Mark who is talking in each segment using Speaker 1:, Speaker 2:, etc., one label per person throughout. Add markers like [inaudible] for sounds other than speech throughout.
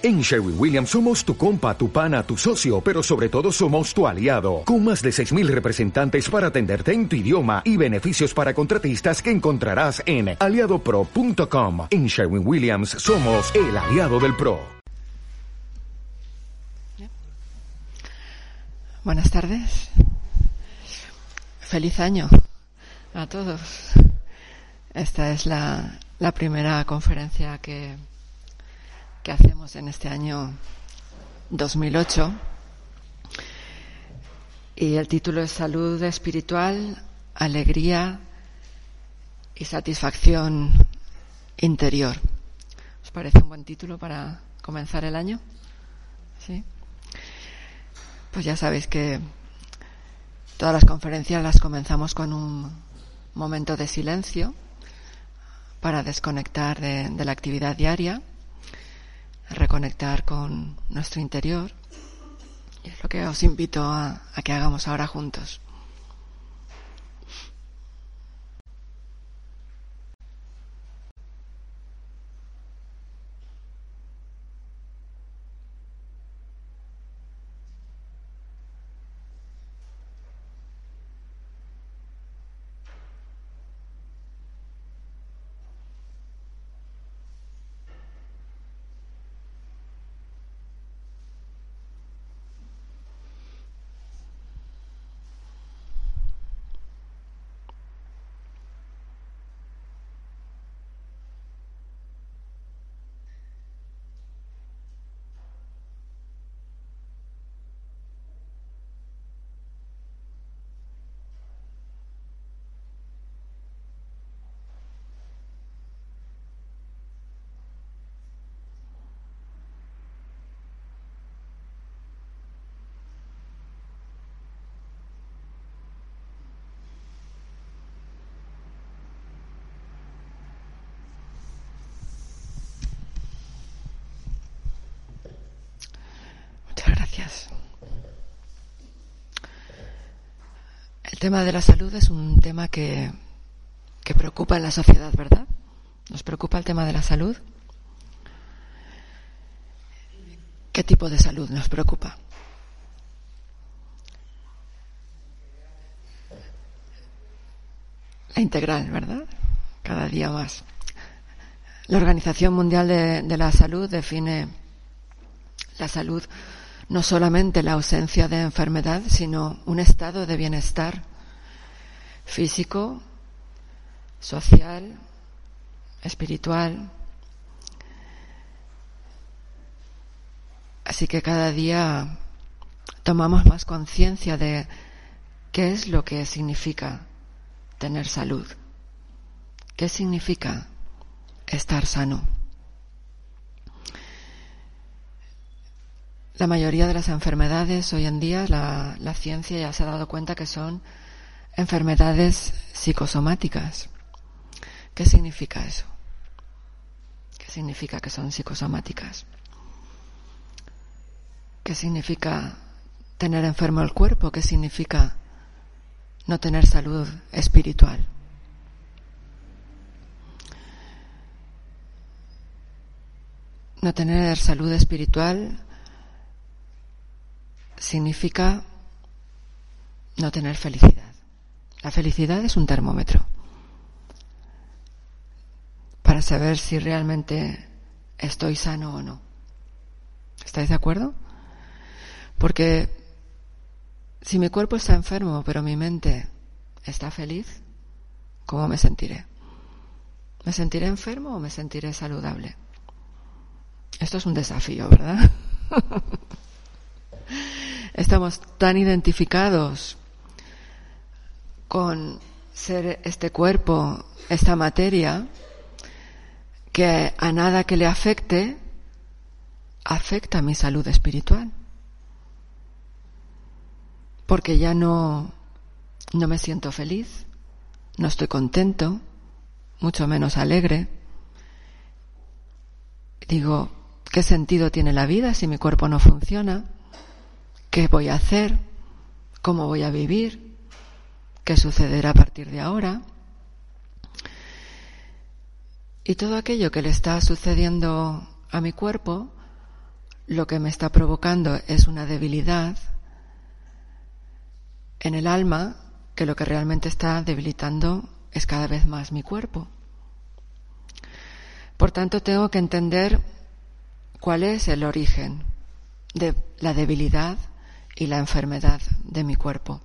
Speaker 1: En Sherwin Williams somos tu compa, tu pana, tu socio, pero sobre todo somos tu aliado, con más de 6.000 representantes para atenderte en tu idioma y beneficios para contratistas que encontrarás en aliadopro.com. En Sherwin Williams somos el aliado del PRO.
Speaker 2: Buenas tardes. Feliz año a todos. Esta es la, la primera conferencia que que hacemos en este año 2008. Y el título es Salud espiritual, alegría y satisfacción interior. ¿Os parece un buen título para comenzar el año? ¿Sí? Pues ya sabéis que todas las conferencias las comenzamos con un momento de silencio para desconectar de, de la actividad diaria reconectar con nuestro interior. Y es lo que os invito a, a que hagamos ahora juntos. El tema de la salud es un tema que, que preocupa en la sociedad, ¿verdad? ¿Nos preocupa el tema de la salud? ¿Qué tipo de salud nos preocupa? La integral, ¿verdad? Cada día más. La Organización Mundial de, de la Salud define la salud no solamente la ausencia de enfermedad, sino un estado de bienestar físico, social, espiritual. Así que cada día tomamos más conciencia de qué es lo que significa tener salud, qué significa estar sano. La mayoría de las enfermedades hoy en día, la, ciencia ya se ha dado cuenta que son enfermedades psicosomáticas. ¿Qué significa eso? ¿Qué significa que son psicosomáticas? ¿Qué significa tener enfermo el cuerpo? ¿Qué significa no tener salud espiritual? No tener salud espiritual significa no tener felicidad. La felicidad es un termómetro para saber si realmente estoy sano o no. ¿Estáis de acuerdo? Porque si mi cuerpo está enfermo, pero mi mente está feliz, ¿cómo me sentiré? ¿Me sentiré enfermo o me sentiré saludable? Esto es un desafío, ¿verdad? [laughs] Estamos tan identificados con ser este cuerpo, esta materia, que a nada que le afecte, afecta mi salud espiritual. Porque ya no, no me siento feliz, no estoy contento, mucho menos alegre. Digo, ¿qué sentido tiene la vida si mi cuerpo no funciona? ¿Qué voy a hacer? ¿Cómo voy a vivir? ¿Qué sucederá a partir de ahora? Y todo aquello que le está sucediendo a mi cuerpo lo que me está provocando es una debilidad en el alma que lo que realmente está debilitando es cada vez más mi cuerpo. Por tanto, tengo que entender cuál es el origen de la debilidad y la enfermedad de mi cuerpo.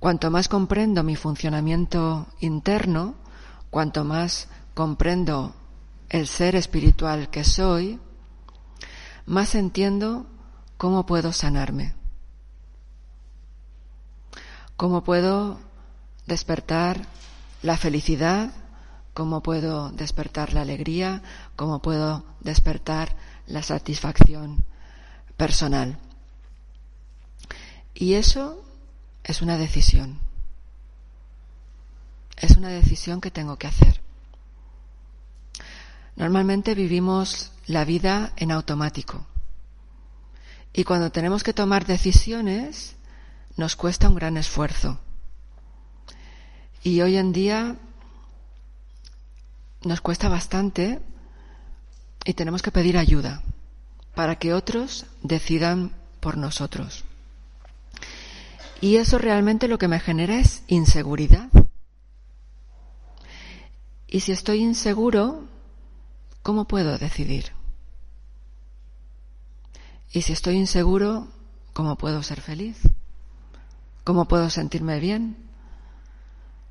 Speaker 2: Cuanto más comprendo mi funcionamiento interno, cuanto más comprendo el ser espiritual que soy, más entiendo cómo puedo sanarme, cómo puedo despertar la felicidad, cómo puedo despertar la alegría, cómo puedo despertar la satisfacción personal. Y eso es una decisión. Es una decisión que tengo que hacer. Normalmente vivimos la vida en automático. Y cuando tenemos que tomar decisiones, nos cuesta un gran esfuerzo. Y hoy en día nos cuesta bastante y tenemos que pedir ayuda para que otros decidan por nosotros. Y eso realmente lo que me genera es inseguridad. Y si estoy inseguro, ¿cómo puedo decidir? Y si estoy inseguro, ¿cómo puedo ser feliz? ¿Cómo puedo sentirme bien?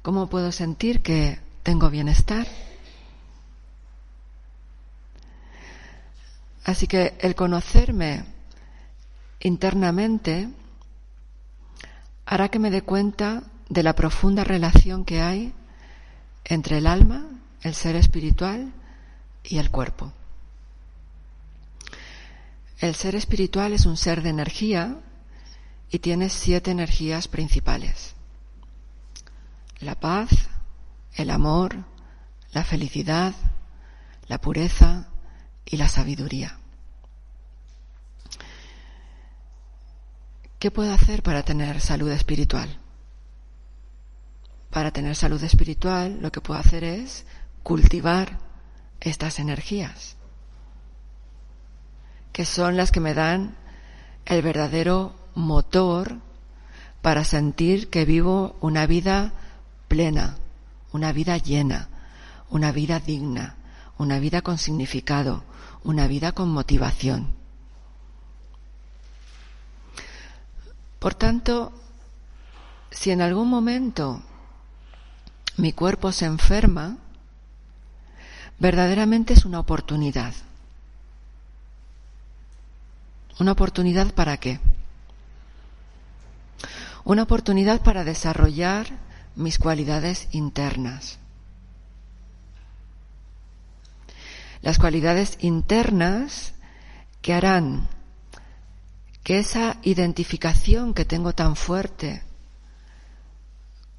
Speaker 2: ¿Cómo puedo sentir que tengo bienestar? Así que el conocerme internamente hará que me dé cuenta de la profunda relación que hay entre el alma, el ser espiritual y el cuerpo. El ser espiritual es un ser de energía y tiene siete energías principales. La paz, el amor, la felicidad, la pureza, y la sabiduría. ¿Qué puedo hacer para tener salud espiritual? Para tener salud espiritual lo que puedo hacer es cultivar estas energías, que son las que me dan el verdadero motor para sentir que vivo una vida plena, una vida llena, una vida digna, una vida con significado, una vida con motivación. Por tanto, si en algún momento mi cuerpo se enferma, verdaderamente es una oportunidad. ¿Una oportunidad para qué? Una oportunidad para desarrollar mis cualidades internas. Las cualidades internas que harán que esa identificación que tengo tan fuerte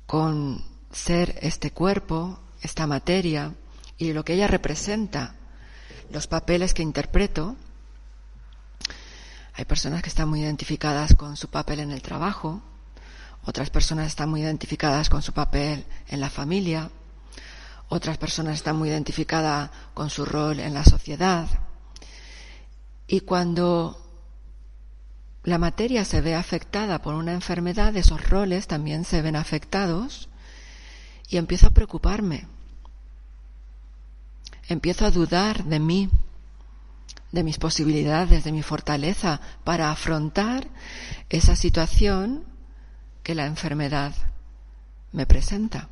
Speaker 2: con ser este cuerpo, esta materia y lo que ella representa, los papeles que interpreto, hay personas que están muy identificadas con su papel en el trabajo, otras personas están muy identificadas con su papel en la familia, otras personas están muy identificadas con su rol en la sociedad. Y cuando la materia se ve afectada por una enfermedad, esos roles también se ven afectados y empiezo a preocuparme. Empiezo a dudar de mí, de mis posibilidades, de mi fortaleza para afrontar esa situación que la enfermedad me presenta.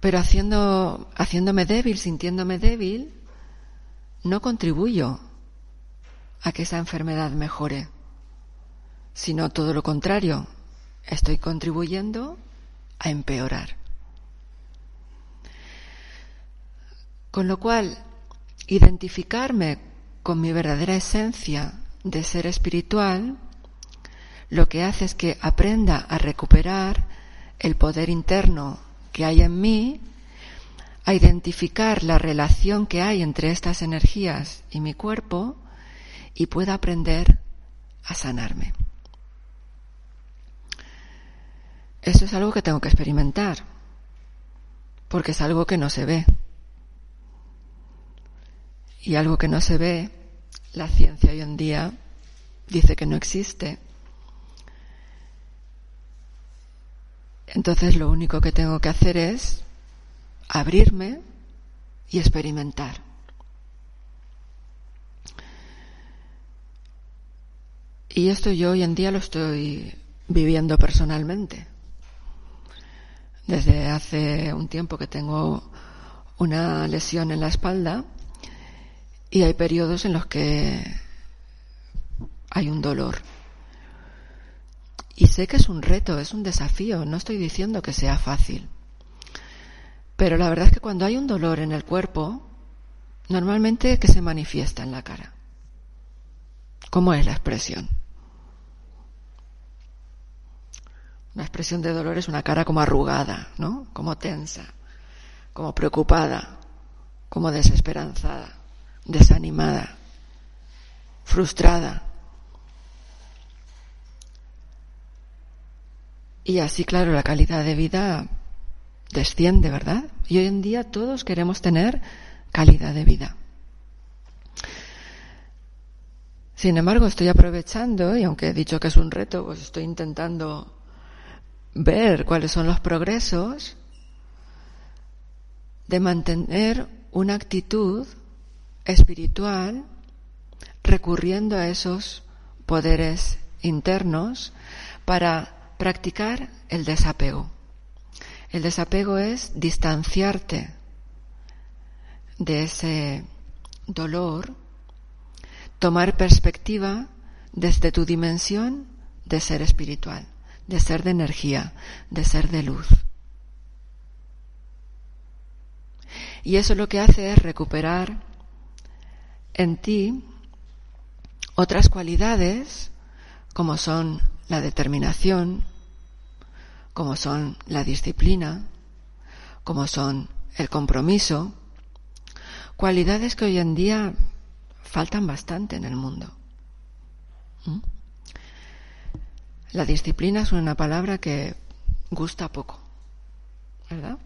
Speaker 2: Pero haciendo, haciéndome débil, sintiéndome débil, no contribuyo a que esa enfermedad mejore, sino todo lo contrario, estoy contribuyendo a empeorar. Con lo cual, identificarme con mi verdadera esencia de ser espiritual, lo que hace es que aprenda a recuperar el poder interno que hay en mí, a identificar la relación que hay entre estas energías y mi cuerpo y pueda aprender a sanarme. Eso es algo que tengo que experimentar, porque es algo que no se ve. y algo que no se ve, la ciencia hoy en día dice que no existe. Entonces lo único que tengo que hacer es abrirme y experimentar. Y esto yo hoy en día lo estoy viviendo personalmente. Desde hace un tiempo que tengo una lesión en la espalda y hay periodos en los que hay un dolor. Y sé que es un reto, es un desafío, no estoy diciendo que sea fácil. Pero la verdad es que cuando hay un dolor en el cuerpo, normalmente que se manifiesta en la cara. ¿Cómo es la expresión? La expresión de dolor es una cara como arrugada, ¿no? Como tensa, como preocupada, como desesperanzada, desanimada, frustrada. Y así, claro, la calidad de vida desciende, ¿verdad? Y hoy en día todos queremos tener calidad de vida. Sin embargo, estoy aprovechando, y aunque he dicho que es un reto, pues estoy intentando ver cuáles son los progresos de mantener una actitud espiritual recurriendo a esos poderes internos para practicar el desapego. El desapego es distanciarte de ese dolor, tomar perspectiva desde tu dimensión de ser espiritual, de ser de energía, de ser de luz. Y eso lo que hace es recuperar en ti otras cualidades como son la determinación, como son la disciplina, como son el compromiso, cualidades que hoy en día faltan bastante en el mundo. ¿Mm? La disciplina es una palabra que gusta poco, ¿verdad?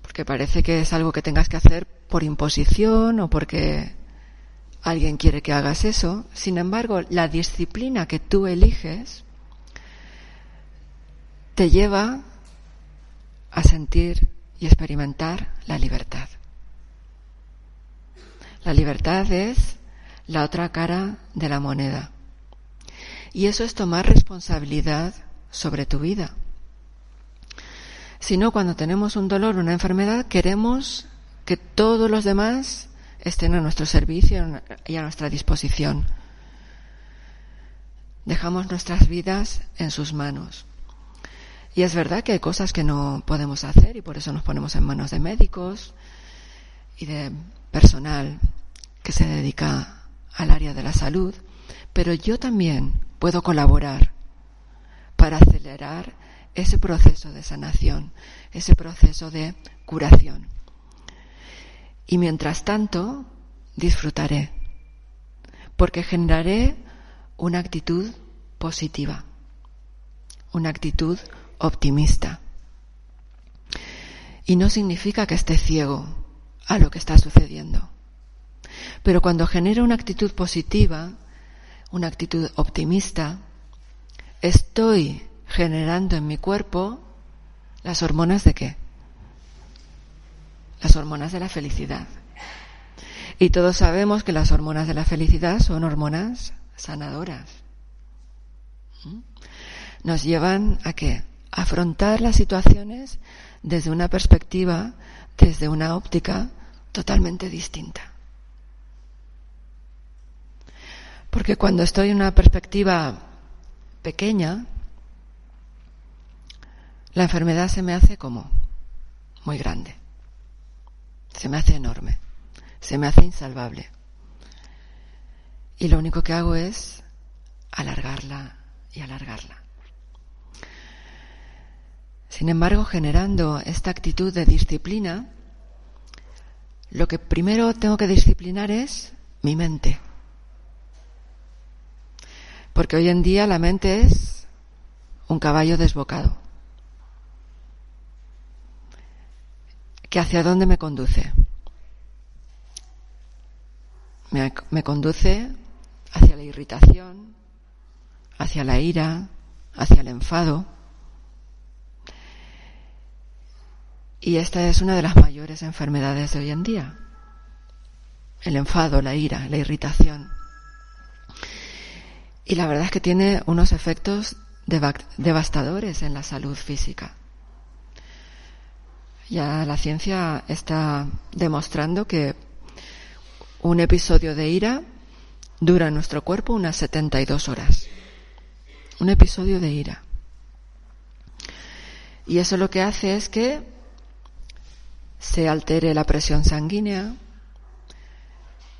Speaker 2: Porque parece que es algo que tengas que hacer por imposición o porque alguien quiere que hagas eso. Sin embargo, la disciplina que tú eliges te lleva a sentir y experimentar la libertad. La libertad es la otra cara de la moneda. Y eso es tomar responsabilidad sobre tu vida. Si no, cuando tenemos un dolor, una enfermedad, queremos que todos los demás estén a nuestro servicio y a nuestra disposición. Dejamos nuestras vidas en sus manos. Y es verdad que hay cosas que no podemos hacer y por eso nos ponemos en manos de médicos y de personal que se dedica al área de la salud, pero yo también puedo colaborar para acelerar ese proceso de sanación, ese proceso de curación. Y mientras tanto, disfrutaré, porque generaré una actitud positiva, una actitud optimista. Y no significa que esté ciego a lo que está sucediendo. Pero cuando genero una actitud positiva, una actitud optimista, estoy generando en mi cuerpo las hormonas de qué? Las hormonas de la felicidad. Y todos sabemos que las hormonas de la felicidad son hormonas sanadoras. ¿Mm? Nos llevan a qué? afrontar las situaciones desde una perspectiva, desde una óptica totalmente distinta. Porque cuando estoy en una perspectiva pequeña, la enfermedad se me hace como muy grande, se me hace enorme, se me hace insalvable. Y lo único que hago es alargarla y alargarla. Sin embargo, generando esta actitud de disciplina, lo que primero tengo que disciplinar es mi mente. Porque hoy en día la mente es un caballo desbocado. ¿Que hacia dónde me conduce? me, me conduce hacia la irritación, hacia la ira, hacia el enfado. Y esta es una de las mayores enfermedades de hoy en día. El enfado, la ira, la irritación. Y la verdad es que tiene unos efectos devastadores en la salud física. Ya la ciencia está demostrando que un episodio de ira dura en nuestro cuerpo unas 72 horas. Un episodio de ira. Y eso lo que hace es que se altere la presión sanguínea,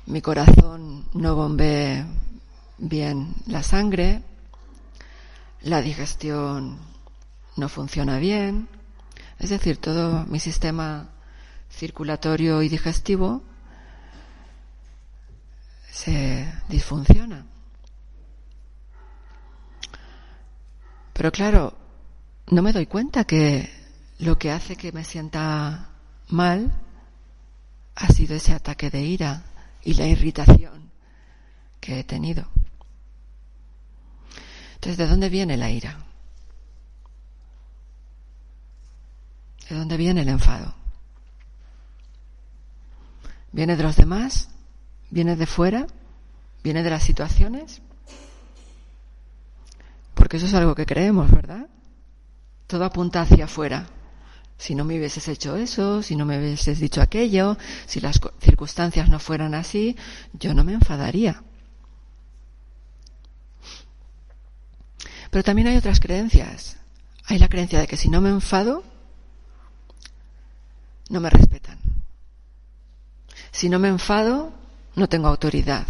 Speaker 2: mi corazón no bombee bien la sangre, la digestión no funciona bien, es decir, todo mi sistema circulatorio y digestivo se disfunciona. Pero claro, no me doy cuenta que lo que hace que me sienta mal ha sido ese ataque de ira y la irritación que he tenido. Entonces, ¿de dónde viene la ira? ¿De dónde viene el enfado? ¿Viene de los demás? ¿Viene de fuera? ¿Viene de las situaciones? Porque eso es algo que creemos, ¿verdad? Todo apunta hacia afuera. Si no me hubieses hecho eso, si no me hubieses dicho aquello, si las circunstancias no fueran así, yo no me enfadaría. Pero también hay otras creencias. Hay la creencia de que si no me enfado, no me respetan. Si no me enfado, no tengo autoridad.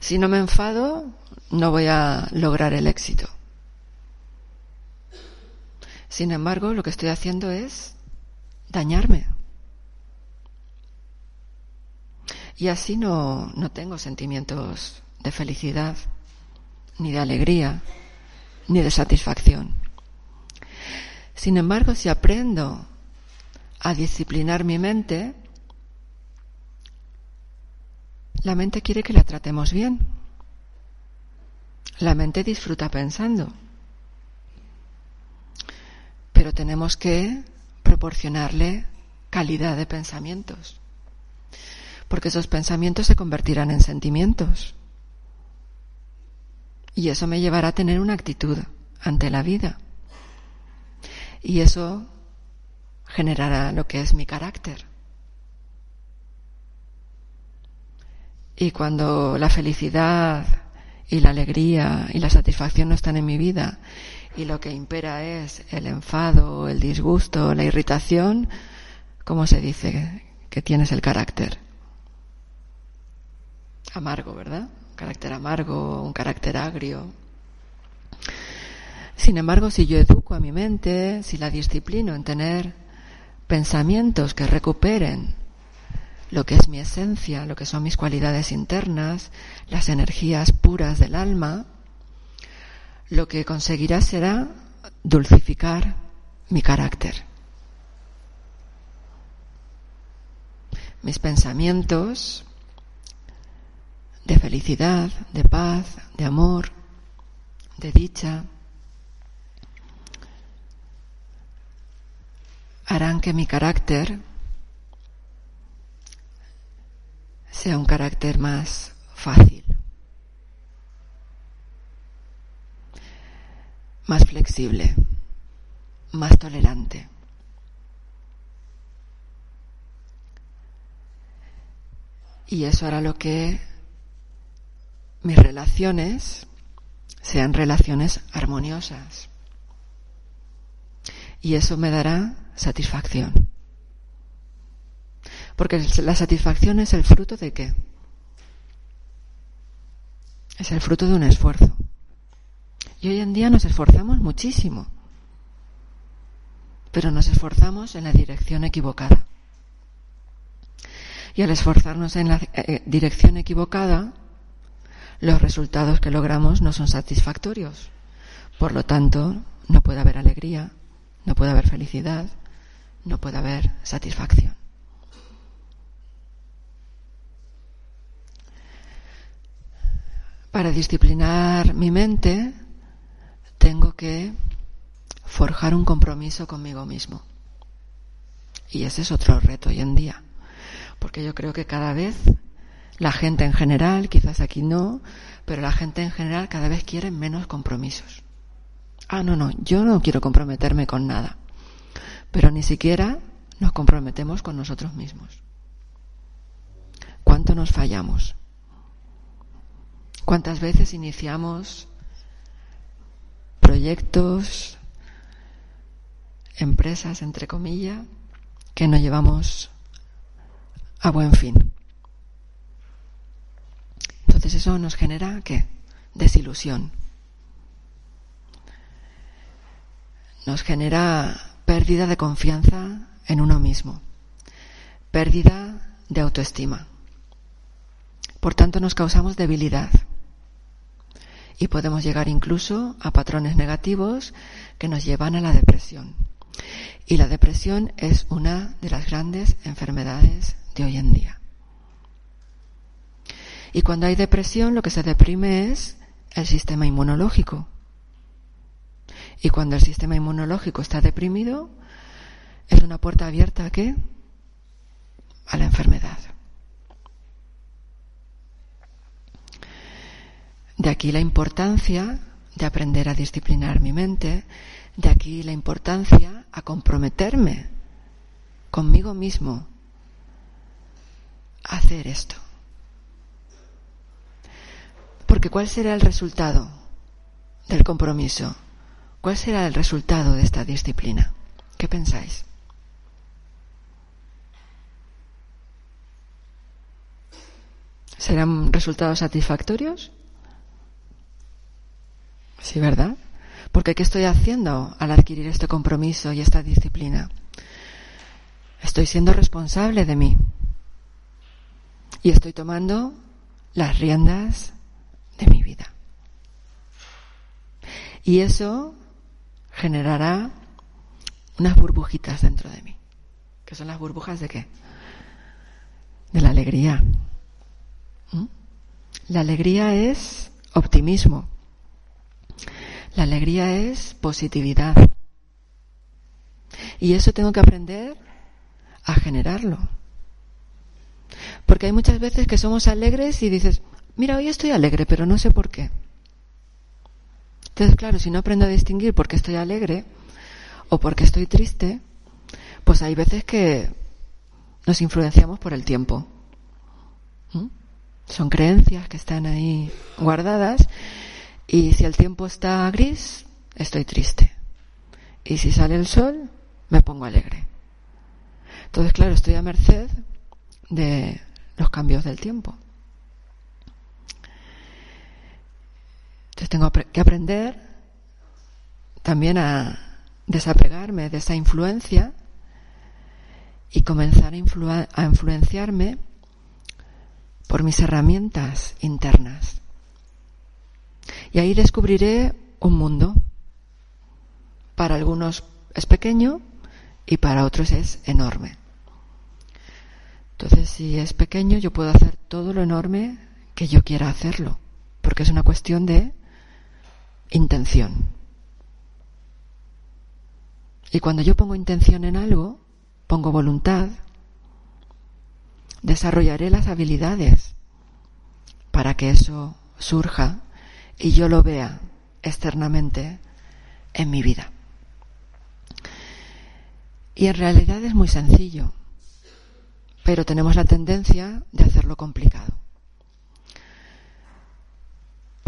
Speaker 2: Si no me enfado, no voy a lograr el éxito. Sin embargo, lo que estoy haciendo es dañarme. Y así no, no tengo sentimientos de felicidad, ni de alegría, ni de satisfacción. Sin embargo, si aprendo a disciplinar mi mente, la mente quiere que la tratemos bien. La mente disfruta pensando. Pero tenemos que proporcionarle calidad de pensamientos. Porque esos pensamientos se convertirán en sentimientos. Y eso me llevará a tener una actitud ante la vida. Y eso generará lo que es mi carácter. Y cuando la felicidad y la alegría y la satisfacción no están en mi vida y lo que impera es el enfado, el disgusto, la irritación, ¿cómo se dice que tienes el carácter? Amargo, ¿verdad? carácter amargo, un carácter agrio. Sin embargo, si yo educo a mi mente, si la disciplino en tener pensamientos que recuperen lo que es mi esencia, lo que son mis cualidades internas, las energías puras del alma, lo que conseguirá será dulcificar mi carácter. Mis pensamientos de felicidad, de paz, de amor, de dicha, harán que mi carácter sea un carácter más fácil, más flexible, más tolerante. Y eso hará lo que mis relaciones sean relaciones armoniosas. Y eso me dará satisfacción. Porque la satisfacción es el fruto de qué? Es el fruto de un esfuerzo. Y hoy en día nos esforzamos muchísimo, pero nos esforzamos en la dirección equivocada. Y al esforzarnos en la eh, dirección equivocada, los resultados que logramos no son satisfactorios. Por lo tanto, no puede haber alegría, no puede haber felicidad, no puede haber satisfacción. Para disciplinar mi mente, tengo que forjar un compromiso conmigo mismo. Y ese es otro reto hoy en día, porque yo creo que cada vez la gente en general, quizás aquí no, pero la gente en general cada vez quiere menos compromisos. Ah, no, no, yo no quiero comprometerme con nada. Pero ni siquiera nos comprometemos con nosotros mismos. ¿Cuánto nos fallamos? ¿Cuántas veces iniciamos proyectos, empresas, entre comillas, que no llevamos a buen fin? Entonces eso nos genera qué? Desilusión. Nos genera pérdida de confianza en uno mismo, pérdida de autoestima. Por tanto, nos causamos debilidad y podemos llegar incluso a patrones negativos que nos llevan a la depresión. Y la depresión es una de las grandes enfermedades de hoy en día. Y cuando hay depresión, lo que se deprime es el sistema inmunológico. Y cuando el sistema inmunológico está deprimido, es una puerta abierta a qué? A la enfermedad. De aquí la importancia de aprender a disciplinar mi mente, de aquí la importancia a comprometerme conmigo mismo a hacer esto. Porque ¿cuál será el resultado del compromiso? ¿Cuál será el resultado de esta disciplina? ¿Qué pensáis? ¿Serán resultados satisfactorios? Sí, ¿verdad? Porque ¿qué estoy haciendo al adquirir este compromiso y esta disciplina? Estoy siendo responsable de mí. Y estoy tomando las riendas de mi vida. Y eso generará unas burbujitas dentro de mí. ¿Qué son las burbujas de qué? De la alegría. ¿Mm? La alegría es optimismo. La alegría es positividad. Y eso tengo que aprender a generarlo. Porque hay muchas veces que somos alegres y dices, mira, hoy estoy alegre, pero no sé por qué. Entonces, claro, si no aprendo a distinguir por qué estoy alegre o por qué estoy triste, pues hay veces que nos influenciamos por el tiempo. ¿Mm? Son creencias que están ahí guardadas y si el tiempo está gris, estoy triste. Y si sale el sol, me pongo alegre. Entonces, claro, estoy a merced de los cambios del tiempo. Entonces tengo que aprender también a desapegarme de esa influencia y comenzar a, a influenciarme por mis herramientas internas. Y ahí descubriré un mundo. Para algunos es pequeño y para otros es enorme. Entonces, si es pequeño, yo puedo hacer todo lo enorme que yo quiera hacerlo, porque es una cuestión de intención. Y cuando yo pongo intención en algo, pongo voluntad, desarrollaré las habilidades para que eso surja y yo lo vea externamente en mi vida. Y en realidad es muy sencillo, pero tenemos la tendencia de hacerlo complicado.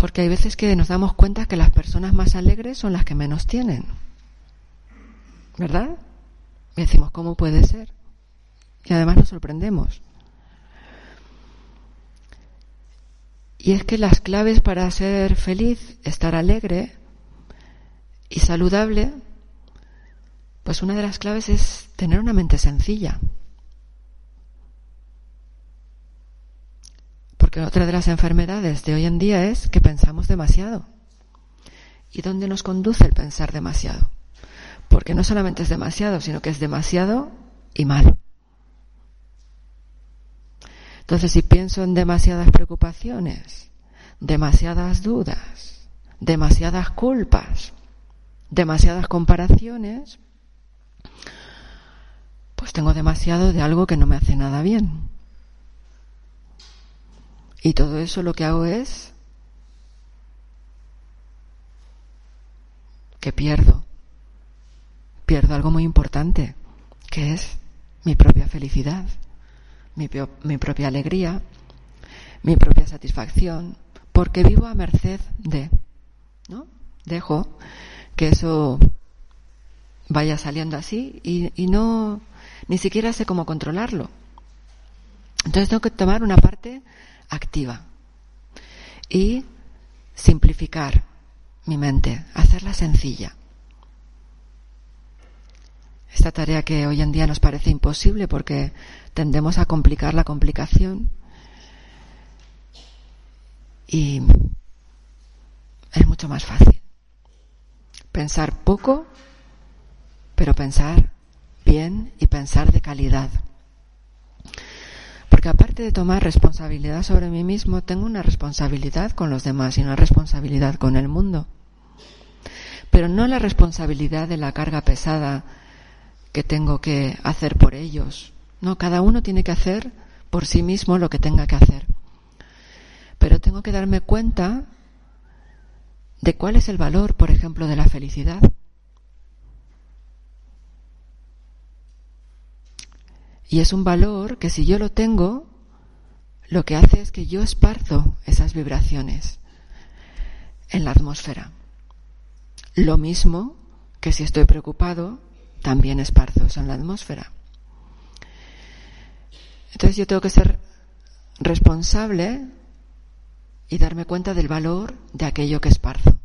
Speaker 2: Porque hay veces que nos damos cuenta que las personas más alegres son las que menos tienen. ¿Verdad? Y decimos, ¿cómo puede ser? Y además nos sorprendemos. Y es que las claves para ser feliz, estar alegre y saludable, pues una de las claves es tener una mente sencilla. Porque otra de las enfermedades de hoy en día es que pensamos demasiado. ¿Y dónde nos conduce el pensar demasiado? Porque no solamente es demasiado, sino que es demasiado y mal. Entonces, si pienso en demasiadas preocupaciones, demasiadas dudas, demasiadas culpas, demasiadas comparaciones, pues tengo demasiado de algo que no me hace nada bien. Y todo eso lo que hago es que pierdo, pierdo algo muy importante, que es mi propia felicidad, mi, propia alegría, mi propia satisfacción, porque vivo a merced de, ¿no? Dejo que eso vaya saliendo así y no, ni siquiera sé cómo controlarlo. Entonces tengo que tomar una parte activa y simplificar mi mente, hacerla sencilla. Esta tarea que hoy en día nos parece imposible porque tendemos a complicar la complicación y es mucho más fácil. Pensar poco, pero pensar bien y pensar de calidad. Porque aparte de tomar responsabilidad sobre mí mismo, tengo una responsabilidad con los demás y una responsabilidad con el mundo. Pero no la responsabilidad de la carga pesada que tengo que hacer por ellos. No, cada uno tiene que hacer por sí mismo lo que tenga que hacer. Pero tengo que darme cuenta de cuál es el valor, por ejemplo, de la felicidad. Y es un valor que si yo lo tengo, lo que hace es que yo esparzo esas vibraciones en la atmósfera. Lo mismo que si estoy preocupado, también esparzo eso en la atmósfera. Entonces yo tengo que ser responsable y darme cuenta del valor de aquello que esparzo.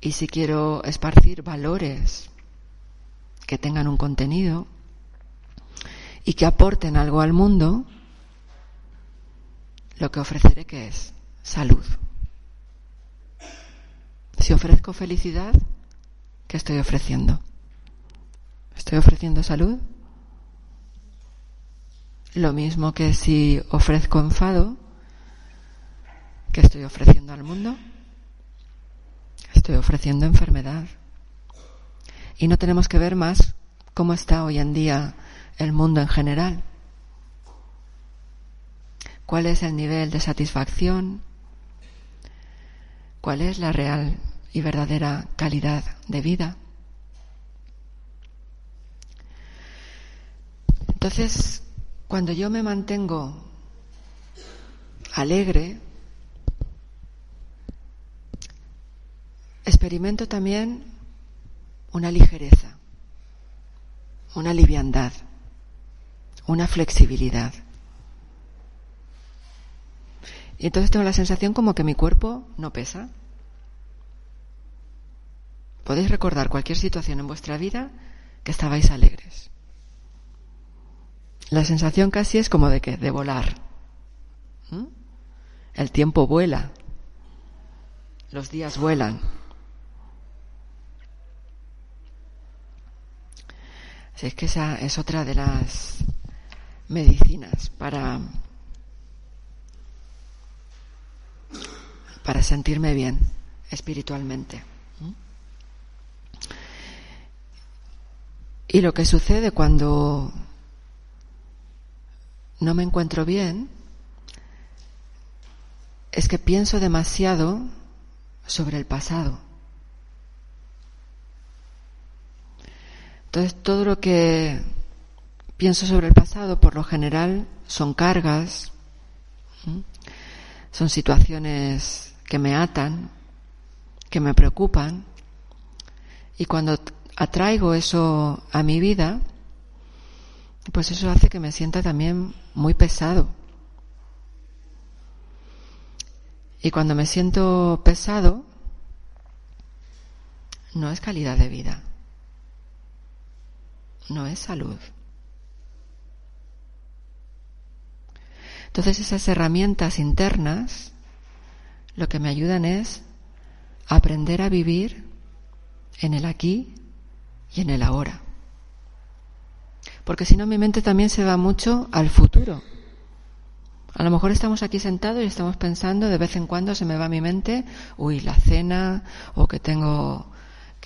Speaker 2: Y si quiero esparcir valores que tengan un contenido y que aporten algo al mundo, lo que ofreceré que es salud. Si ofrezco felicidad, ¿qué estoy ofreciendo? ¿Estoy ofreciendo salud? Lo mismo que si ofrezco enfado, ¿qué estoy ofreciendo al mundo? Estoy ofreciendo enfermedad. Y no tenemos que ver más cómo está hoy en día el mundo en general. ¿Cuál es el nivel de satisfacción? ¿Cuál es la real y verdadera calidad de vida? Entonces, cuando yo me mantengo alegre, experimento también una ligereza, una liviandad, una flexibilidad. Y entonces tengo la sensación como que mi cuerpo no pesa. Podéis recordar cualquier situación en vuestra vida que estabais alegres. La sensación casi es como de que, de volar. ¿Mm? El tiempo vuela. Los días vuelan. Es que esa es otra de las medicinas para, para sentirme bien espiritualmente. Y lo que sucede cuando no me encuentro bien es que pienso demasiado sobre el pasado. Entonces todo lo que pienso sobre el pasado por lo general son cargas, son situaciones que me atan, que me preocupan. Y cuando atraigo eso a mi vida, pues eso hace que me sienta también muy pesado. Y cuando me siento pesado, no es calidad de vida, no es salud. Entonces esas herramientas internas lo que me ayudan es aprender a vivir en el aquí y en el ahora porque si no mi mente también se va mucho al futuro, A lo mejor estamos aquí sentados y estamos pensando, de vez en cuando se me va a mi mente, uy, la cena, o que tengo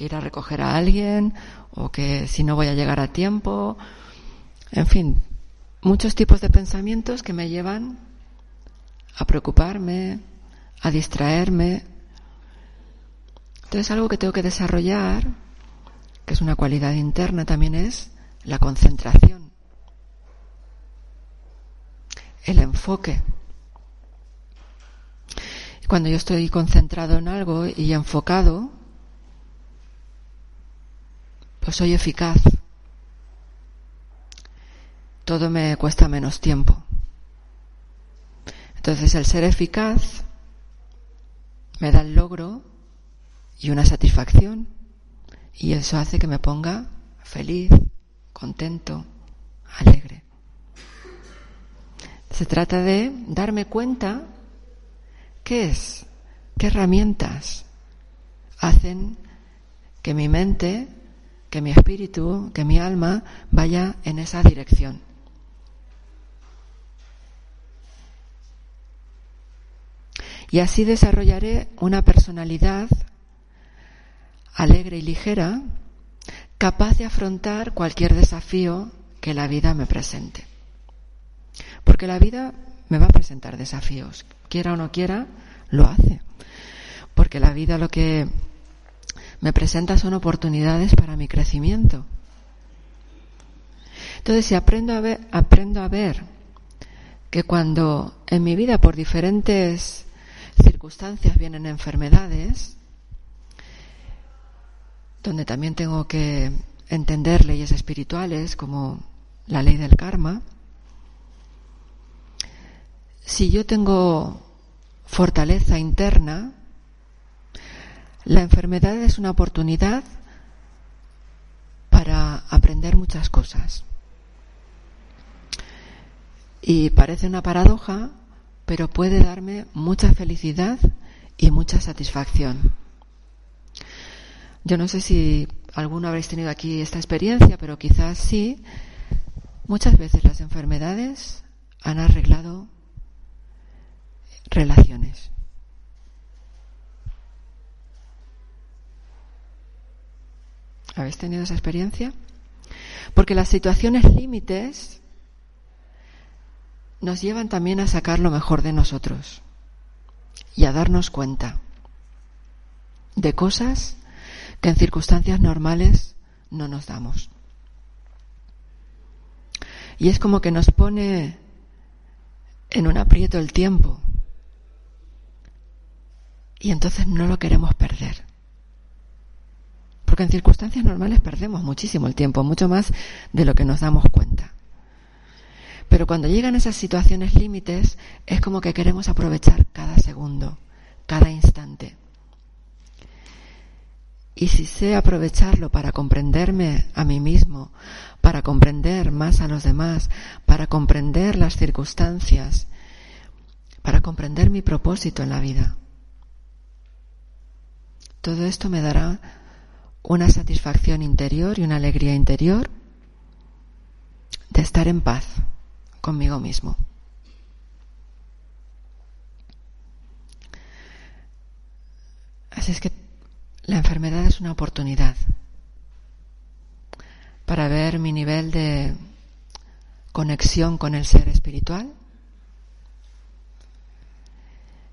Speaker 2: que ir a recoger a alguien, o que si no voy a llegar a tiempo, en fin, muchos tipos de pensamientos que me llevan a preocuparme, a distraerme. Entonces algo que tengo que desarrollar, que es una cualidad interna también es la concentración, el enfoque. Cuando yo estoy concentrado en algo y enfocado, pues soy eficaz. Todo me cuesta menos tiempo. Entonces el ser eficaz me da el logro y una satisfacción y eso hace que me ponga feliz, contento, alegre. Se trata de darme cuenta qué es, qué herramientas hacen que mi mente, que mi espíritu, que mi alma vaya en esa dirección. Y así desarrollaré una personalidad alegre y ligera, capaz de afrontar cualquier desafío que la vida me presente. Porque la vida me va a presentar desafíos, quiera o no quiera, lo hace. Porque la vida lo que me presenta son oportunidades para mi crecimiento. Entonces, si aprendo a aprendo a ver que cuando en mi vida por diferentes circunstancias vienen enfermedades, donde también tengo que entender leyes espirituales como la ley del karma, si yo tengo fortaleza interna, la enfermedad es una oportunidad para aprender muchas cosas. Y parece una paradoja, pero puede darme mucha felicidad y mucha satisfacción. Yo no sé si alguno habréis tenido aquí esta experiencia, pero quizás sí. Muchas veces las enfermedades han arreglado relaciones. ¿Habéis tenido esa experiencia? Porque las situaciones límites nos llevan también a sacar lo mejor de nosotros y a darnos cuenta de cosas que en circunstancias normales no nos damos. Y es como que nos pone en un aprieto el tiempo. Y entonces no lo queremos perder. En circunstancias normales perdemos muchísimo el tiempo, mucho más de lo que nos damos cuenta. Pero cuando llegan esas situaciones límites, es como que queremos aprovechar cada segundo, cada instante. Y si sé aprovecharlo para comprenderme a mí mismo, para comprender más a los demás, para comprender las circunstancias, para comprender mi propósito en la vida, todo esto me dará una satisfacción interior y una alegría interior de estar en paz conmigo mismo. Así es que la enfermedad es una oportunidad para ver mi nivel de conexión con el ser espiritual,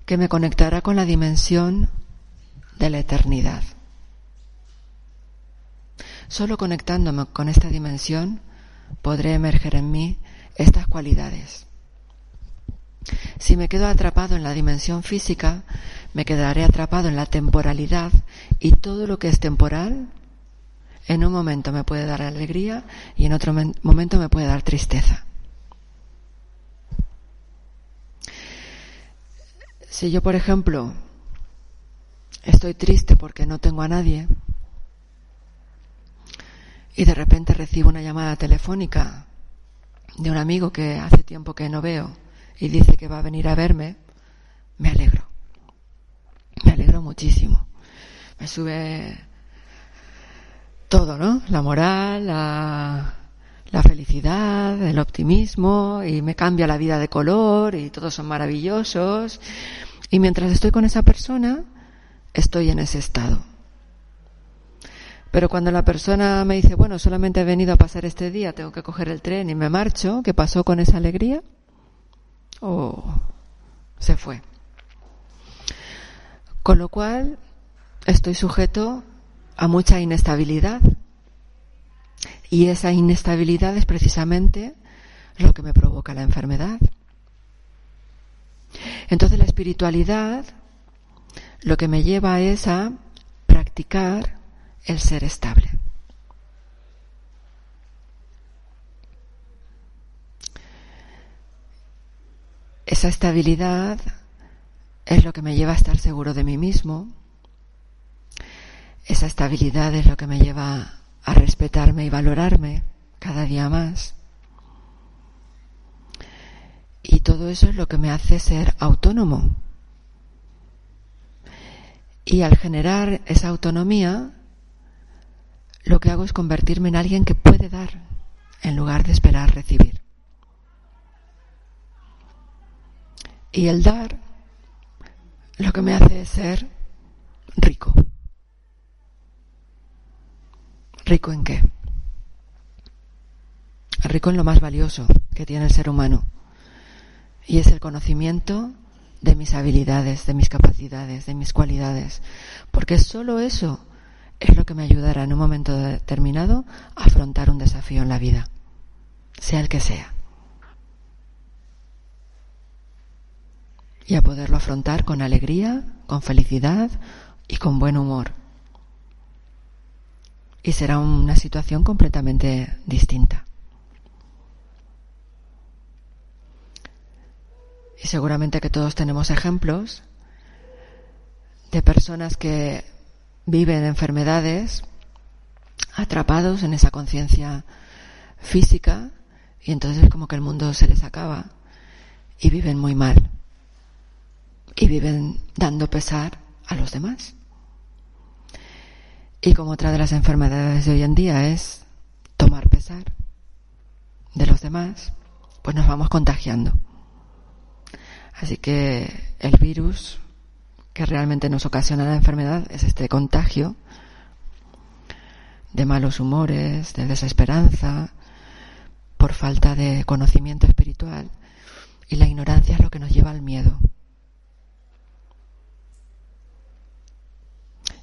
Speaker 2: que me conectará con la dimensión de la eternidad. Solo conectándome con esta dimensión podré emerger en mí estas cualidades. Si me quedo atrapado en la dimensión física, me quedaré atrapado en la temporalidad y todo lo que es temporal en un momento me puede dar alegría y en otro momento me puede dar tristeza. Si yo, por ejemplo, estoy triste porque no tengo a nadie y de repente recibo una llamada telefónica de un amigo que hace tiempo que no veo y dice que va a venir a verme, me alegro. Me alegro muchísimo. Me sube todo, ¿no? La moral, la, la felicidad, el optimismo y me cambia la vida de color y todos son maravillosos. Y mientras estoy con esa persona, estoy en ese estado. Pero cuando la persona me dice, bueno, solamente he venido a pasar este día, tengo que coger el tren y me marcho, ¿qué pasó con esa alegría? O se fue. Con lo cual, estoy sujeto a mucha inestabilidad. Y esa inestabilidad es precisamente lo que me provoca la enfermedad. Entonces la espiritualidad lo que me lleva es a practicar el ser estable. Esa estabilidad es lo que me lleva a estar seguro de mí mismo. Esa estabilidad es lo que me lleva a respetarme y valorarme cada día más. Y todo eso es lo que me hace ser autónomo. Y al generar esa autonomía, lo que hago es convertirme en alguien que puede dar en lugar de esperar recibir. Y el dar lo que me hace es ser rico. ¿Rico en qué? Rico en lo más valioso que tiene el ser humano. Y es el conocimiento de mis habilidades, de mis capacidades, de mis cualidades. Porque solo eso es lo que me ayudará en un momento determinado a afrontar un desafío en la vida, sea el que sea. Y a poderlo afrontar con alegría, con felicidad y con buen humor. Y será una situación completamente distinta. Y seguramente que todos tenemos ejemplos de personas que viven enfermedades atrapados en esa conciencia física y entonces es como que el mundo se les acaba y viven muy mal y viven dando pesar a los demás. Y como otra de las enfermedades de hoy en día es tomar pesar de los demás, pues nos vamos contagiando. Así que el virus que realmente nos ocasiona la enfermedad es este contagio de malos humores, de desesperanza, por falta de conocimiento espiritual. Y la ignorancia es lo que nos lleva al miedo.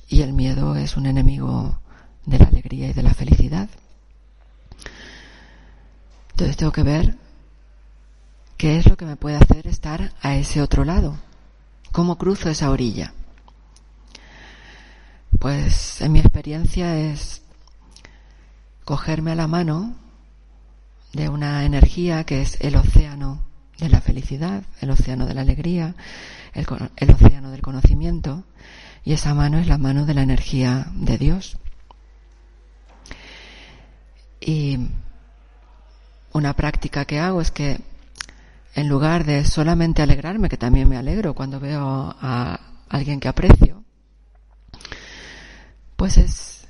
Speaker 2: Y el miedo es un enemigo de la alegría y de la felicidad. Entonces tengo que ver qué es lo que me puede hacer estar a ese otro lado. ¿Cómo cruzo esa orilla? Pues en mi experiencia es cogerme a la mano de una energía que es el océano de la felicidad, el océano de la alegría, el, océano del conocimiento, y esa mano es la mano de la energía de Dios. Y una práctica que hago es que en lugar de solamente alegrarme, que también me alegro cuando veo a alguien que aprecio, pues es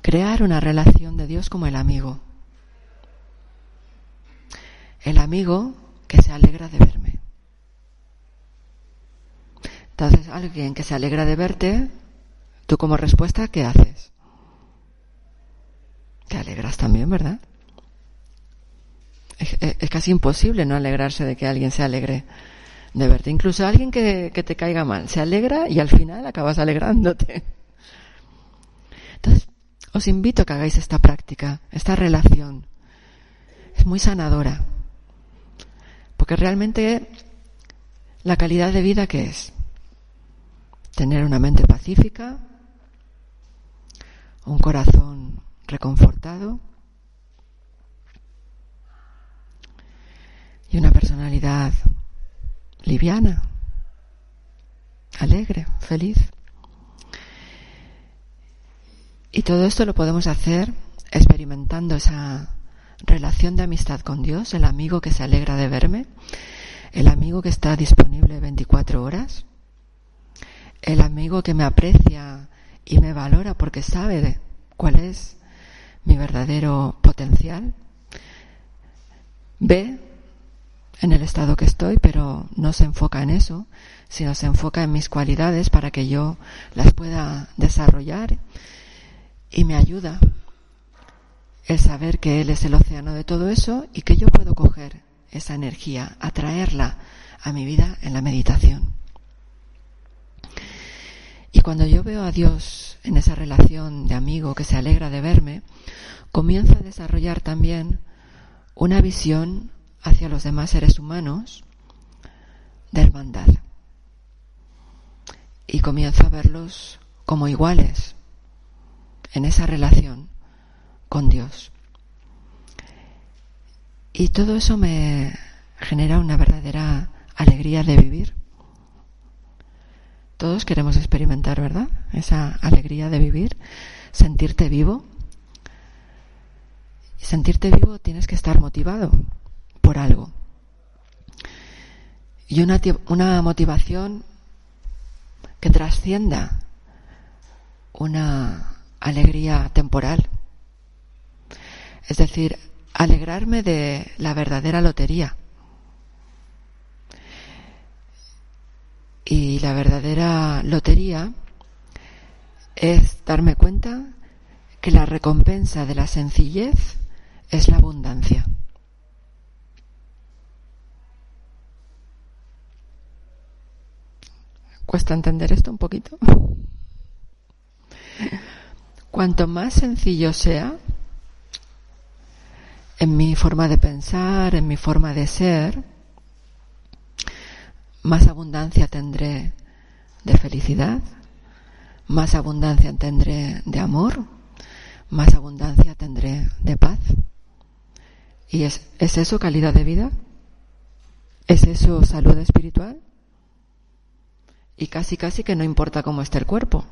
Speaker 2: crear una relación de Dios como el amigo. El amigo que se alegra de verme. Entonces, alguien que se alegra de verte, tú como respuesta, ¿qué haces? Te alegras también, ¿verdad? Es, casi imposible no alegrarse de que alguien se alegre de verte. Incluso alguien que, que te caiga mal se alegra y al final acabas alegrándote. Entonces, os invito a que hagáis esta práctica, esta relación. Es muy sanadora. Porque realmente la calidad de vida que es tener una mente pacífica, un corazón reconfortado, y una personalidad liviana, alegre, feliz. Y todo esto lo podemos hacer experimentando esa relación de amistad con Dios, el amigo que se alegra de verme, el amigo que está disponible 24 horas, el amigo que me aprecia y me valora porque sabe de cuál es mi verdadero potencial ve en el estado que estoy, pero no se enfoca en eso, sino se enfoca en mis cualidades para que yo las pueda desarrollar y me ayuda el saber que Él es el océano de todo eso y que yo puedo coger esa energía, atraerla a mi vida en la meditación. Y cuando yo veo a Dios en esa relación de amigo que se alegra de verme, comienzo a desarrollar también una visión hacia los demás seres humanos de hermandad. Y comienzo a verlos como iguales en esa relación con Dios. Y todo eso me genera una verdadera alegría de vivir. Todos queremos experimentar, ¿verdad? Esa alegría de vivir, sentirte vivo. Y sentirte vivo tienes que estar motivado por algo. Y una, una motivación que trascienda una alegría temporal. Es decir, alegrarme de la verdadera lotería. Y la verdadera lotería es darme cuenta que la recompensa de la sencillez es la abundancia. ¿Cuesta entender esto un poquito? [laughs] Cuanto más sencillo sea en mi forma de pensar, en mi forma de ser, más abundancia tendré de felicidad, más abundancia tendré de amor, más abundancia tendré de paz. ¿Y es, es eso calidad de vida? ¿Es eso salud espiritual? Y casi casi que no importa cómo esté el cuerpo.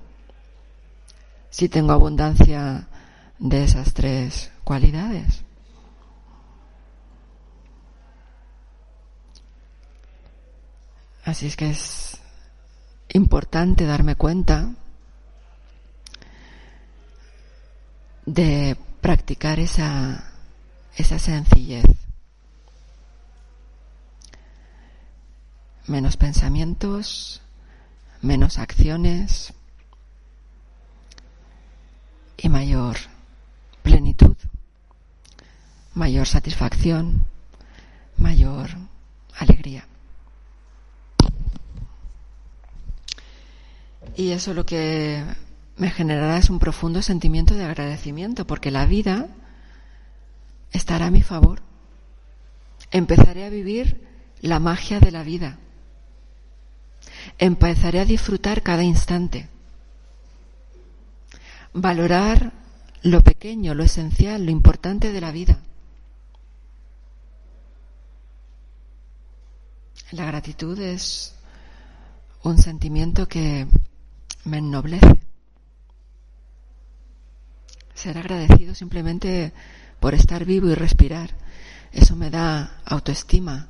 Speaker 2: Si tengo abundancia de esas tres cualidades. Así es que es importante darme cuenta de practicar esa, esa sencillez. Menos pensamientos, menos acciones y mayor plenitud, mayor satisfacción, mayor alegría. Y eso lo que me generará es un profundo sentimiento de agradecimiento, porque la vida estará a mi favor. Empezaré a vivir la magia de la vida. Empezaré a disfrutar cada instante. Valorar lo pequeño, lo esencial, lo importante de la vida. La gratitud es un sentimiento que me ennoblece. Ser agradecido simplemente por estar vivo y respirar, eso me da autoestima,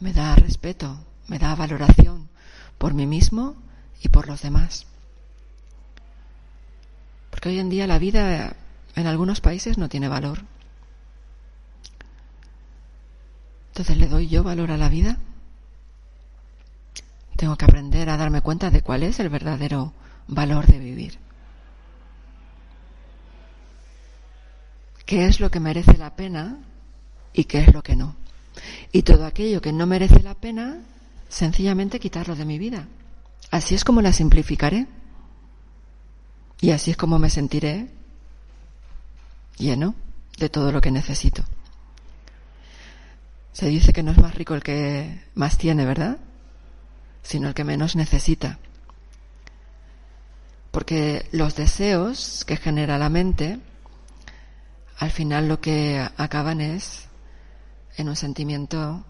Speaker 2: me da respeto, me da valoración por mí mismo y por los demás. Porque hoy en día la vida en algunos países no tiene valor. Entonces, ¿le doy yo valor a la vida? Tengo que aprender a darme cuenta de cuál es el verdadero valor de vivir. ¿Qué es lo que merece la pena y qué es lo que no? Y todo aquello que no merece la pena, sencillamente quitarlo de mi vida. Así es como la simplificaré. Y así es como me sentiré lleno de todo lo que necesito. Se dice que no es más rico el que más tiene, ¿verdad? Sino el que menos necesita. Porque los deseos que genera la mente, al final lo que acaban es en un sentimiento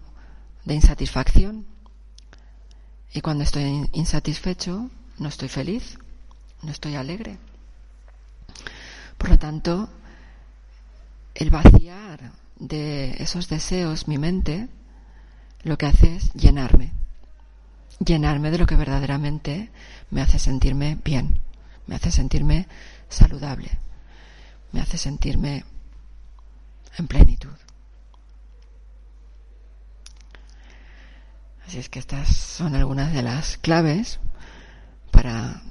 Speaker 2: de insatisfacción. Y cuando estoy insatisfecho, no estoy feliz, no estoy alegre. Por lo tanto, el vaciar de esos deseos mi mente, lo que hace es llenarme, llenarme de lo que verdaderamente me hace sentirme bien me hace sentirme saludable, me hace sentirme en plenitud. Así es que estas son algunas de las claves para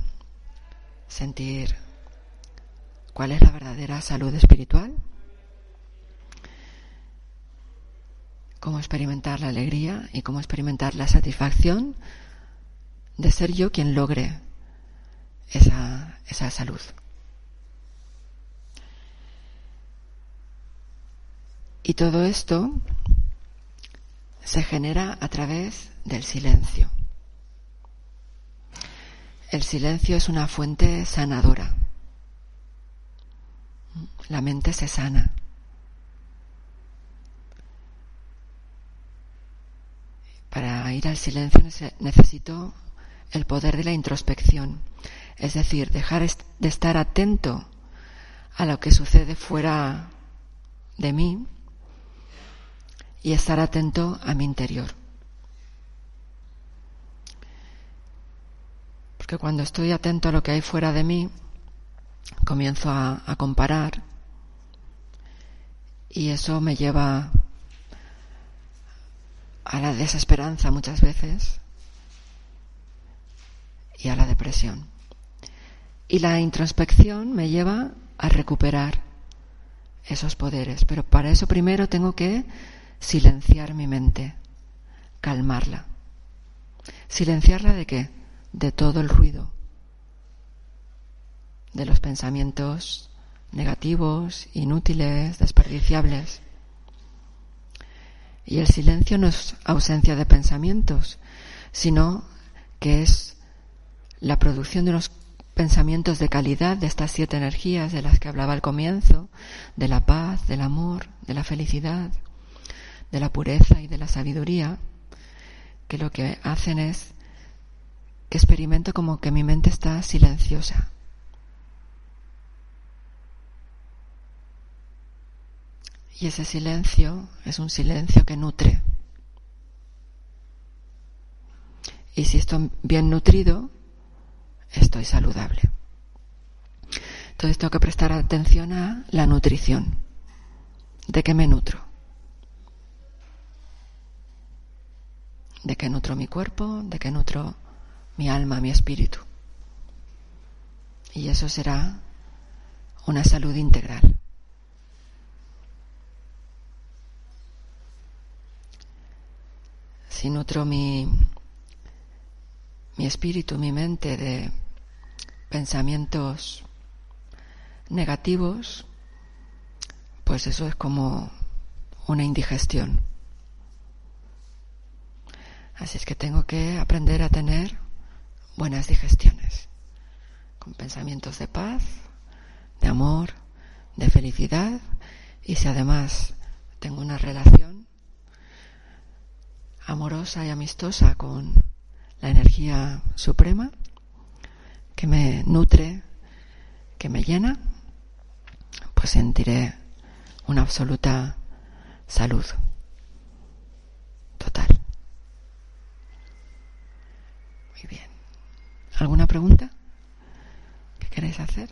Speaker 2: sentir cuál es la verdadera salud espiritual, cómo experimentar la alegría y cómo experimentar la satisfacción de ser yo quien logre esa, esa salud. Y todo esto se genera a través del silencio. El silencio es una fuente sanadora. La mente se sana. Para ir al silencio necesito el poder de la introspección, es decir, dejar de estar atento a lo que sucede fuera de mí y estar atento a mi interior. Porque cuando estoy atento a lo que hay fuera de mí, comienzo a, comparar y eso me lleva a la desesperanza muchas veces y a la depresión. Y la introspección me lleva a recuperar esos poderes, pero para eso primero tengo que silenciar mi mente, calmarla. ¿Silenciarla de qué? De todo el ruido, de los pensamientos negativos, inútiles, desperdiciables. Y el silencio no es ausencia de pensamientos, sino que es la producción de unos pensamientos de calidad de estas siete energías de las que hablaba al comienzo, de la paz, del amor, de la felicidad, de la pureza y de la sabiduría, que lo que hacen es que experimento como que mi mente está silenciosa. Y ese silencio es un silencio que nutre. Y si estoy bien nutrido, estoy saludable. Entonces tengo que prestar atención a la nutrición. ¿De qué me nutro? de que nutro mi cuerpo, de que nutro mi alma, mi espíritu. Y eso será una salud integral. Si nutro mi, mi espíritu, mi mente de pensamientos negativos, pues eso es como una indigestión. Así es que tengo que aprender a tener buenas digestiones, con pensamientos de paz, de amor, de felicidad, y si además tengo una relación amorosa y amistosa con la energía suprema, que me nutre, que me llena, pues sentiré una absoluta salud total. ¿Alguna pregunta que queréis hacer?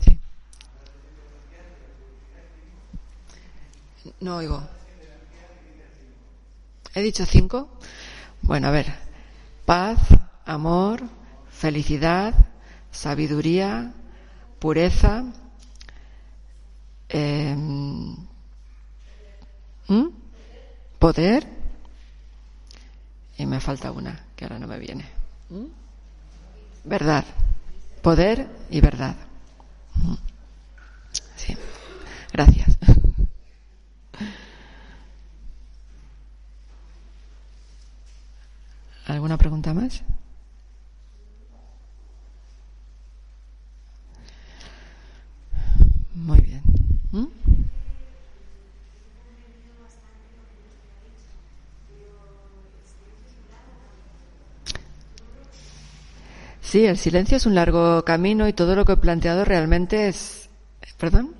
Speaker 2: Sí. No oigo. ¿He dicho cinco? Bueno, a ver. Paz, amor, felicidad, sabiduría, pureza, eh, poder y me falta una que ahora no me viene. Verdad. Poder y verdad. Sí. Gracias. ¿Alguna pregunta más? Muy bien. ¿Mm? Sí, el silencio es un largo camino y todo lo que he planteado realmente es. ¿Perdón?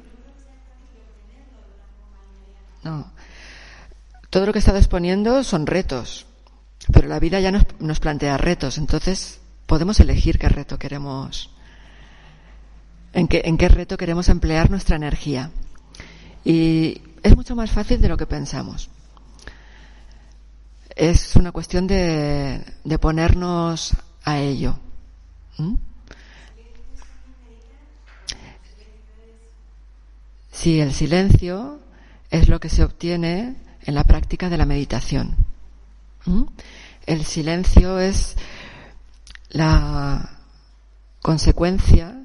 Speaker 2: No. Todo lo que he estado exponiendo son retos, pero la vida ya nos, nos plantea retos, entonces podemos elegir qué reto queremos, en qué, en qué reto queremos emplear nuestra energía. Y es mucho más fácil de lo que pensamos. Es una cuestión de, de ponernos a ello. ¿Mm? Si el silencio es lo que se obtiene en la práctica de la meditación. ¿Mm? El silencio es la consecuencia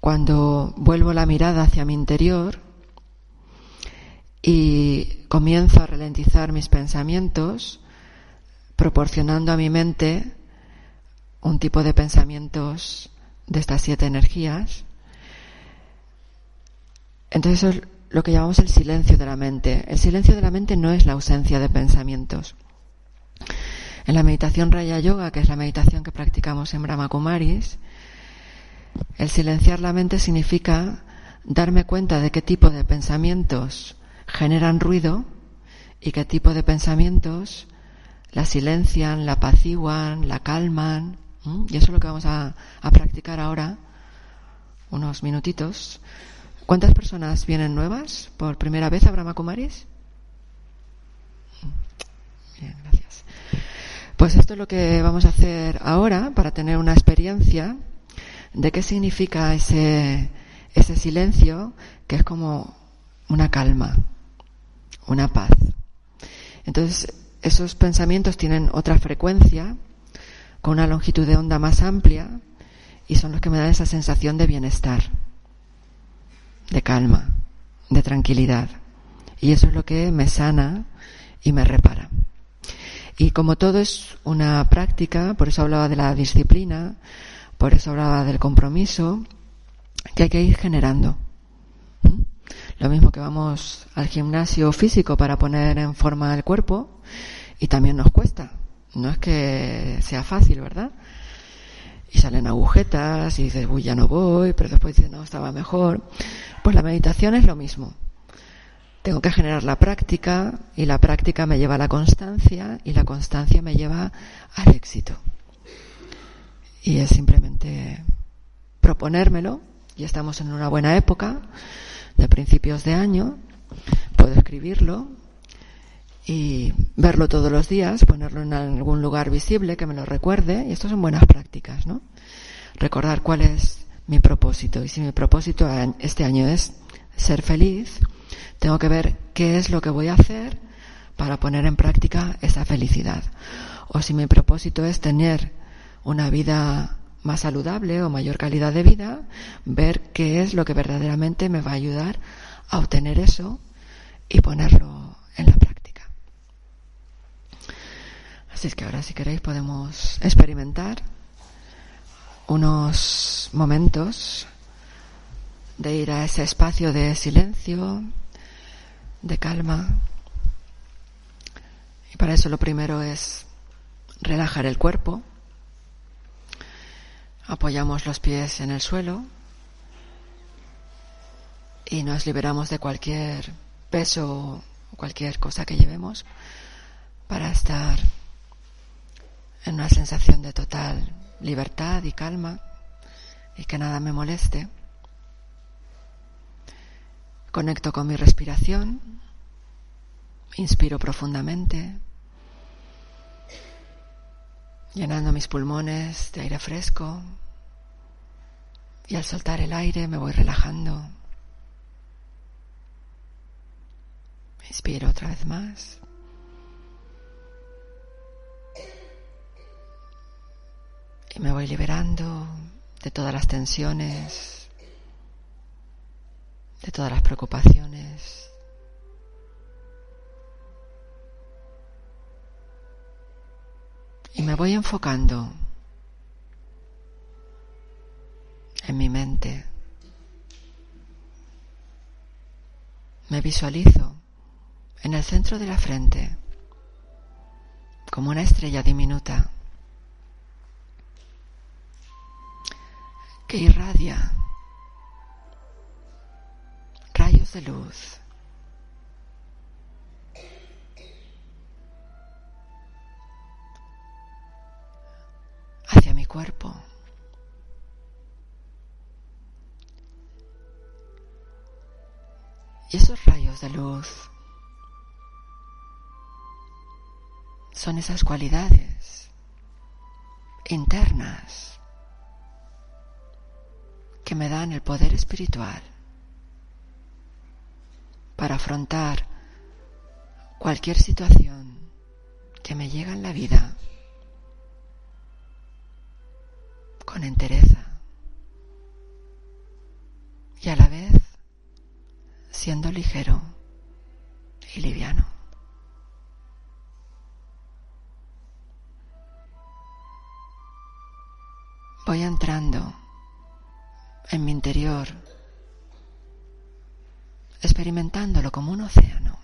Speaker 2: cuando vuelvo la mirada hacia mi interior y comienzo a ralentizar mis pensamientos, proporcionando a mi mente un tipo de pensamientos de estas siete energías. Entonces eso es lo que llamamos el silencio de la mente. El silencio de la mente no es la ausencia de pensamientos. En la meditación Raya Yoga, que es la meditación que practicamos en Brahma Kumaris, el silenciar la mente significa darme cuenta de qué tipo de pensamientos generan ruido y qué tipo de pensamientos la silencian, la apaciguan, la calman. Y eso es lo que vamos a, practicar ahora, unos minutitos. ¿Cuántas personas vienen nuevas por primera vez a Brahma Kumaris? Bien, gracias. Pues esto es lo que vamos a hacer ahora para tener una experiencia de qué significa ese silencio que es como una calma, una paz. Entonces, esos pensamientos tienen otra frecuencia, con una longitud de onda más amplia, y son los que me dan esa sensación de bienestar, de calma, de tranquilidad. Y eso es lo que me sana y me repara. Y como todo es una práctica, por eso hablaba de la disciplina, por eso hablaba del compromiso, que hay que ir generando. ¿Mm? Lo mismo que vamos al gimnasio físico para poner en forma el cuerpo, y también nos cuesta. No es que sea fácil, ¿verdad? Y salen agujetas y dices, uy, ya no voy, pero después dices, no, estaba mejor. Pues la meditación es lo mismo. Tengo que generar la práctica y la práctica me lleva a la constancia y la constancia me lleva al éxito. Y es simplemente proponérmelo, y estamos en una buena época de principios de año, puedo escribirlo y verlo todos los días, ponerlo en algún lugar visible que me lo recuerde, y esto son buenas prácticas, ¿no? Recordar cuál es mi propósito, y si mi propósito este año es ser feliz, tengo que ver qué es lo que voy a hacer para poner en práctica esa felicidad. O si mi propósito es tener una vida más saludable o mayor calidad de vida, ver qué es lo que verdaderamente me va a ayudar a obtener eso y ponerlo en la práctica. Así es que ahora si queréis podemos experimentar unos momentos de ir a ese espacio de silencio, de calma. Y para eso lo primero es relajar el cuerpo. Apoyamos los pies en el suelo y nos liberamos de cualquier peso o cualquier cosa que llevemos para estar en una sensación de total libertad y calma y que nada me moleste. Conecto con mi respiración, inspiro profundamente, llenando mis pulmones de aire fresco y al soltar el aire me voy relajando. Inspiro otra vez más. Y me voy liberando de todas las tensiones, de todas las preocupaciones. Y me voy enfocando en mi mente. Me visualizo en el centro de la frente como una estrella diminuta que irradia rayos de luz. hacia mi cuerpo. Y esos rayos de luz son esas cualidades internas me dan el poder espiritual para afrontar cualquier situación que me llega en la vida con entereza y a la vez siendo ligero y liviano. Voy entrando en mi interior, experimentándolo como un océano,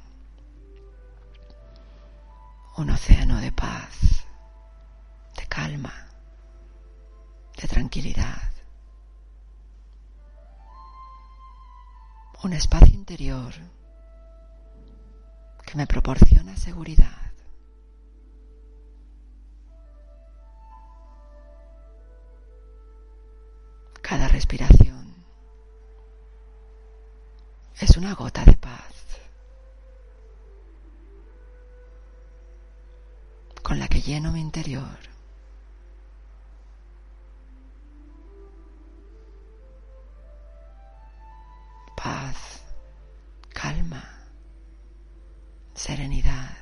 Speaker 2: un océano de paz, de calma, de tranquilidad. un espacio interior que me proporciona seguridad. Cada respiración es una gota de paz con la que lleno mi interior. paz, calma, serenidad.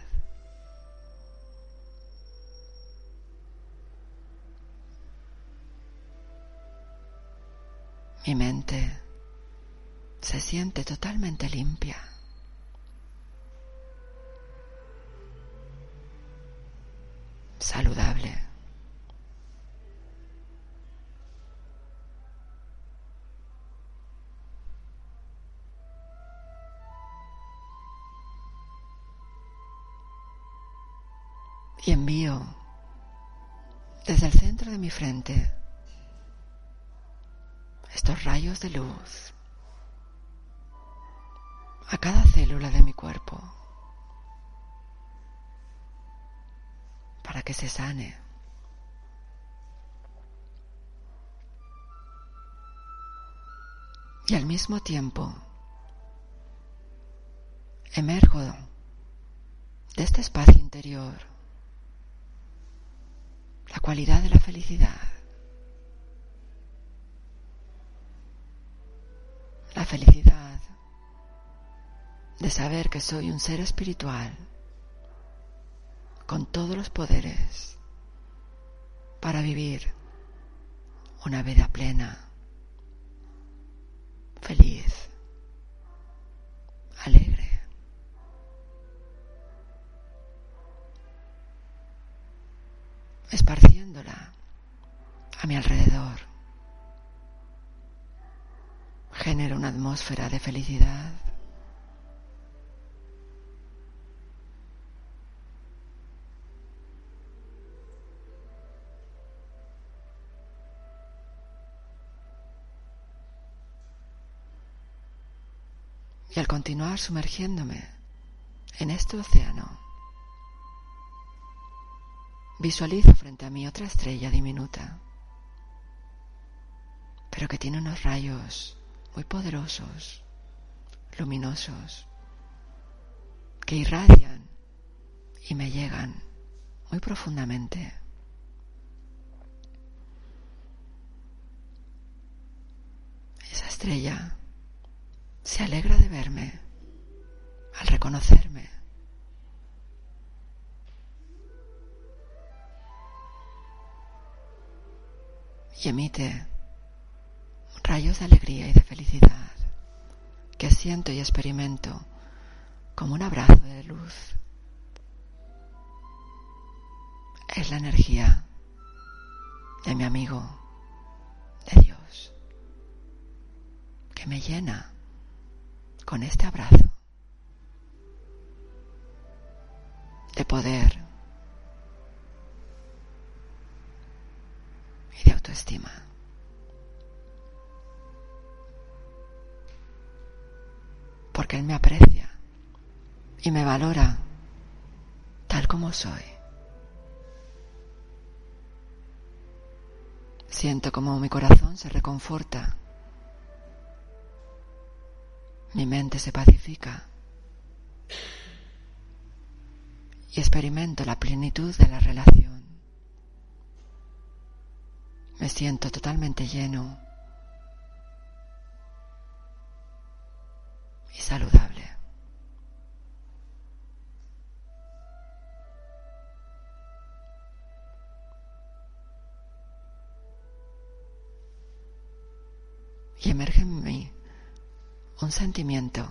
Speaker 2: Mi mente se siente totalmente limpia. saludable. y envío desde el centro de mi frente estos rayos de luz a cada célula de mi cuerpo para que se sane. Y al mismo tiempo emerjo de este espacio interior la cualidad de la felicidad. La felicidad de saber que soy un ser espiritual con todos los poderes para vivir una vida plena, feliz, alegre. esparciéndola a mi alrededor. Genero una atmósfera de felicidad. Y al continuar sumergiéndome en este océano, Visualizo frente a mí otra estrella diminuta, pero que tiene unos rayos muy poderosos, luminosos, que irradian y me llegan muy profundamente. Esa estrella se alegra de verme al reconocerme y emite rayos de alegría y de felicidad que siento y experimento como un abrazo de luz. Es la energía de mi amigo, de Dios, que me llena con este abrazo de poder autoestima. Porque Él me aprecia y me valora tal como soy. Siento como mi corazón se reconforta Mi mente se pacifica y experimento la plenitud de la relación. Me siento totalmente lleno y saludable. Y emerge en mí un sentimiento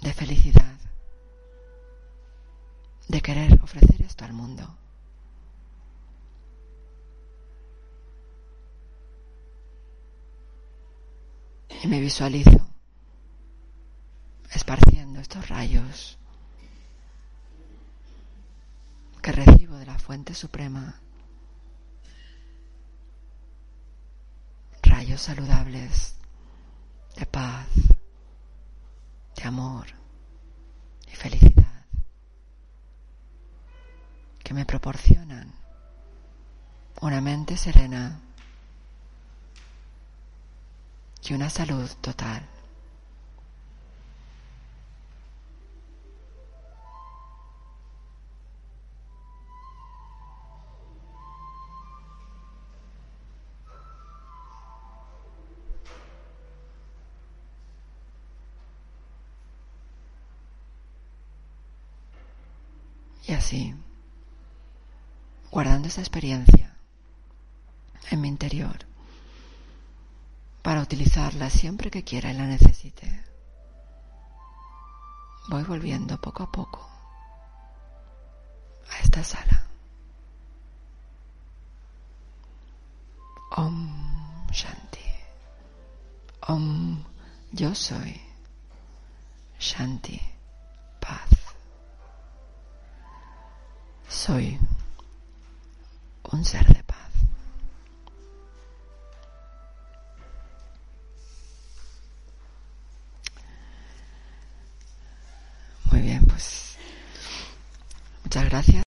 Speaker 2: de felicidad, de querer ofrecer esto al mundo. Y me visualizo esparciendo estos rayos que recibo de la fuente suprema. Rayos saludables de paz, de amor y felicidad que me proporcionan una mente serena y una salud total. Guardando esa experiencia en mi interior, para utilizarla siempre que quiera y la necesite, voy volviendo poco a poco a esta sala. Om Shanti. Om yo soy. Shanti. Paz. Soy un ser de paz. Muy bien, pues muchas gracias.